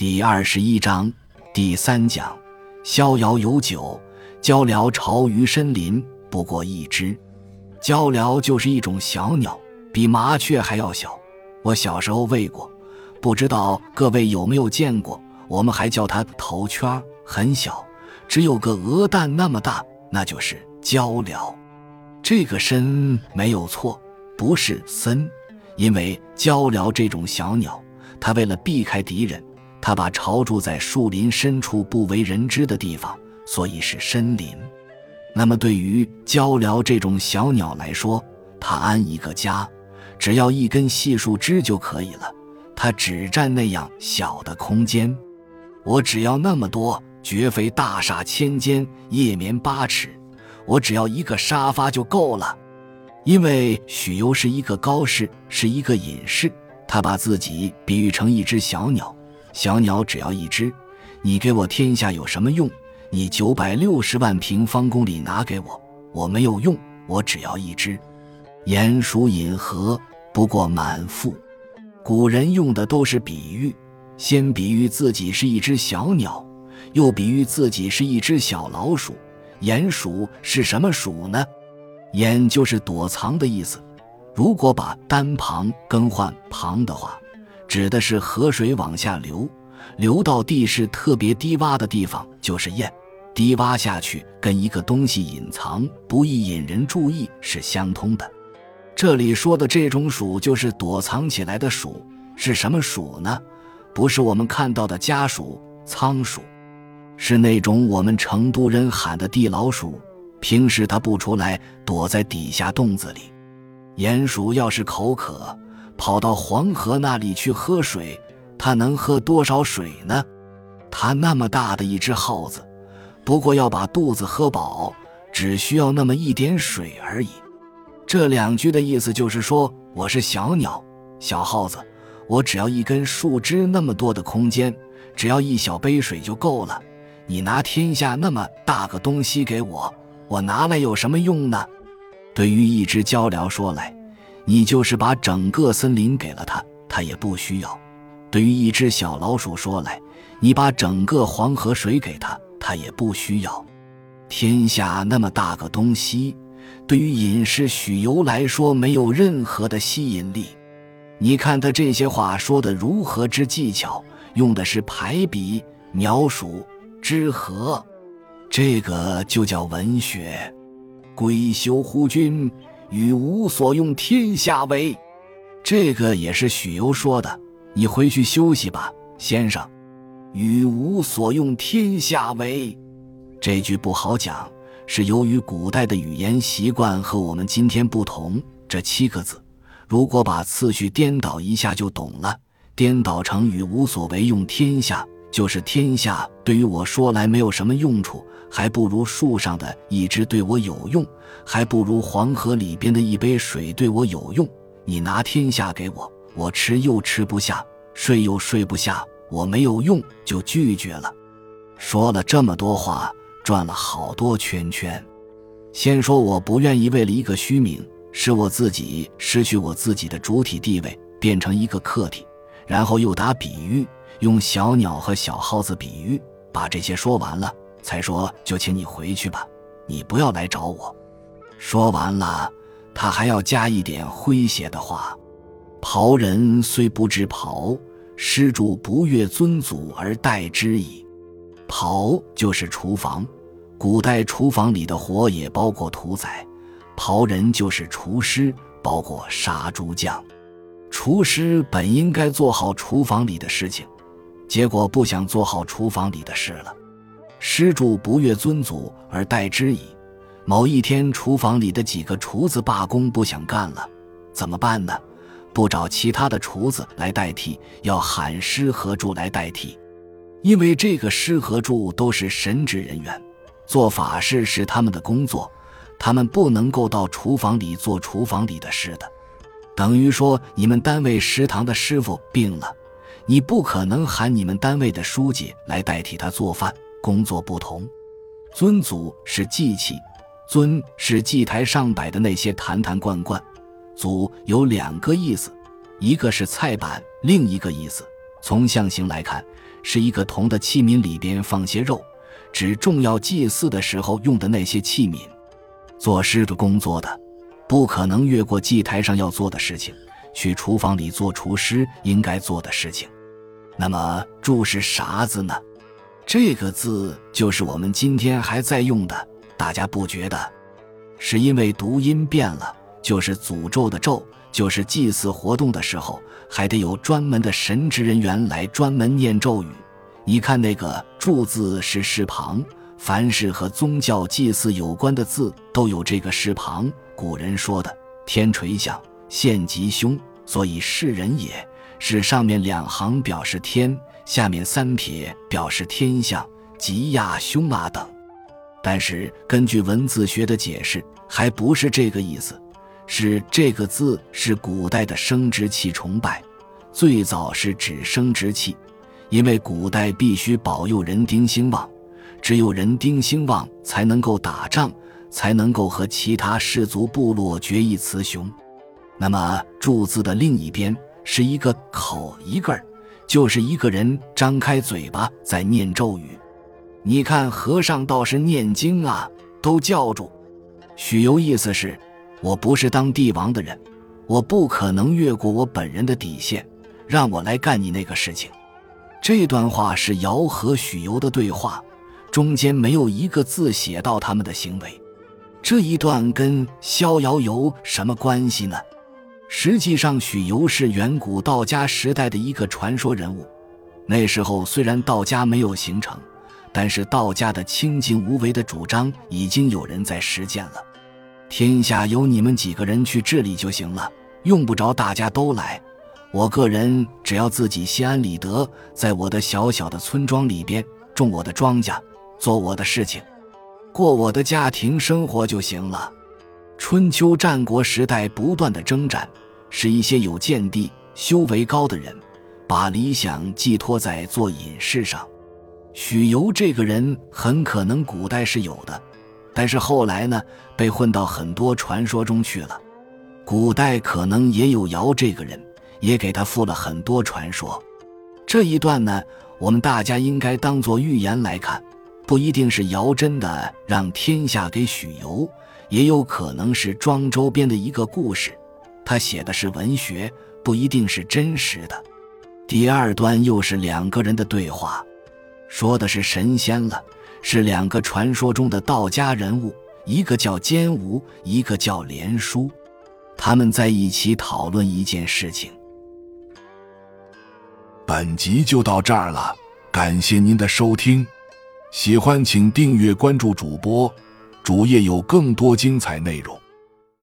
第二十一章第三讲：逍遥有酒，鹪鹩巢于深林，不过一只。鹪鹩就是一种小鸟，比麻雀还要小。我小时候喂过，不知道各位有没有见过？我们还叫它头圈，很小，只有个鹅蛋那么大，那就是鹪鹩。这个“参”没有错，不是“森”，因为鹪鹩这种小鸟，它为了避开敌人。他把巢住在树林深处不为人知的地方，所以是深林。那么，对于鹪鹩这种小鸟来说，它安一个家，只要一根细树枝就可以了。它只占那样小的空间，我只要那么多，绝非大厦千间，夜眠八尺。我只要一个沙发就够了。因为许攸是一个高士，是一个隐士，他把自己比喻成一只小鸟。小鸟只要一只，你给我天下有什么用？你九百六十万平方公里拿给我，我没有用。我只要一只。鼹鼠饮河，不过满腹。古人用的都是比喻，先比喻自己是一只小鸟，又比喻自己是一只小老鼠。鼹鼠是什么鼠呢？鼹就是躲藏的意思。如果把单旁更换旁的话。指的是河水往下流，流到地势特别低洼的地方就是堰。低洼下去跟一个东西隐藏不易引人注意是相通的。这里说的这种鼠就是躲藏起来的鼠，是什么鼠呢？不是我们看到的家鼠、仓鼠，是那种我们成都人喊的地老鼠。平时它不出来，躲在底下洞子里。鼹鼠要是口渴。跑到黄河那里去喝水，它能喝多少水呢？它那么大的一只耗子，不过要把肚子喝饱，只需要那么一点水而已。这两句的意思就是说，我是小鸟，小耗子，我只要一根树枝那么多的空间，只要一小杯水就够了。你拿天下那么大个东西给我，我拿来有什么用呢？对于一只鹪鹩说来。你就是把整个森林给了他，他也不需要。对于一只小老鼠说来，你把整个黄河水给他，他也不需要。天下那么大个东西，对于隐士许由来说，没有任何的吸引力。你看他这些话说的如何之技巧，用的是排比、描述、之和，这个就叫文学。归休乎君。与吾所用天下为，这个也是许攸说的。你回去休息吧，先生。与吾所用天下为，这句不好讲，是由于古代的语言习惯和我们今天不同。这七个字，如果把次序颠倒一下就懂了。颠倒成与无所为用天下，就是天下对于我说来没有什么用处。还不如树上的一只对我有用，还不如黄河里边的一杯水对我有用。你拿天下给我，我吃又吃不下，睡又睡不下，我没有用，就拒绝了。说了这么多话，转了好多圈圈。先说我不愿意为了一个虚名，使我自己失去我自己的主体地位，变成一个客体，然后又打比喻，用小鸟和小耗子比喻，把这些说完了。才说就请你回去吧，你不要来找我。说完了，他还要加一点诙谐的话：“袍人虽不知袍，施主不悦尊祖而待之矣。”袍就是厨房，古代厨房里的活也包括屠宰，袍人就是厨师，包括杀猪匠。厨师本应该做好厨房里的事情，结果不想做好厨房里的事了。施主不悦尊祖而代之矣。某一天，厨房里的几个厨子罢工，不想干了，怎么办呢？不找其他的厨子来代替，要喊师和柱来代替。因为这个师和柱都是神职人员，做法事是他们的工作，他们不能够到厨房里做厨房里的事的。等于说，你们单位食堂的师傅病了，你不可能喊你们单位的书记来代替他做饭。工作不同，尊祖是祭器，尊是祭台上摆的那些坛坛罐罐，祖有两个意思，一个是菜板，另一个意思从象形来看是一个铜的器皿，里边放些肉，指重要祭祀的时候用的那些器皿。做师的工作的，不可能越过祭台上要做的事情，去厨房里做厨师应该做的事情。那么“注”是啥字呢？这个字就是我们今天还在用的，大家不觉得？是因为读音变了，就是诅咒的“咒”，就是祭祀活动的时候还得有专门的神职人员来专门念咒语。你看那个“注”字是士旁。凡是和宗教祭祀有关的字，都有这个士旁。古人说的“天垂象，现吉凶”，所以是人也是上面两行表示天，下面三撇表示天象，吉亚凶啊等。但是根据文字学的解释，还不是这个意思，是这个字是古代的生殖器崇拜，最早是指生殖器，因为古代必须保佑人丁兴旺。只有人丁兴旺，才能够打仗，才能够和其他氏族部落决一雌雄。那么“柱”字的另一边是一个口一个儿，就是一个人张开嘴巴在念咒语。你看和尚倒是念经啊，都叫住。许由意思是，我不是当帝王的人，我不可能越过我本人的底线，让我来干你那个事情。这段话是尧和许由的对话。中间没有一个字写到他们的行为，这一段跟逍遥游什么关系呢？实际上，许由是远古道家时代的一个传说人物。那时候虽然道家没有形成，但是道家的清净无为的主张已经有人在实践了。天下由你们几个人去治理就行了，用不着大家都来。我个人只要自己心安理得，在我的小小的村庄里边种我的庄稼。做我的事情，过我的家庭生活就行了。春秋战国时代不断的征战，是一些有见地、修为高的人，把理想寄托在做隐士上。许由这个人很可能古代是有的，但是后来呢，被混到很多传说中去了。古代可能也有尧这个人，也给他附了很多传说。这一段呢，我们大家应该当做寓言来看。不一定是尧真的让天下给许由，也有可能是庄周边的一个故事。他写的是文学，不一定是真实的。第二段又是两个人的对话，说的是神仙了，是两个传说中的道家人物，一个叫坚吾，一个叫连叔，他们在一起讨论一件事情。本集就到这儿了，感谢您的收听。喜欢请订阅关注主播，主页有更多精彩内容。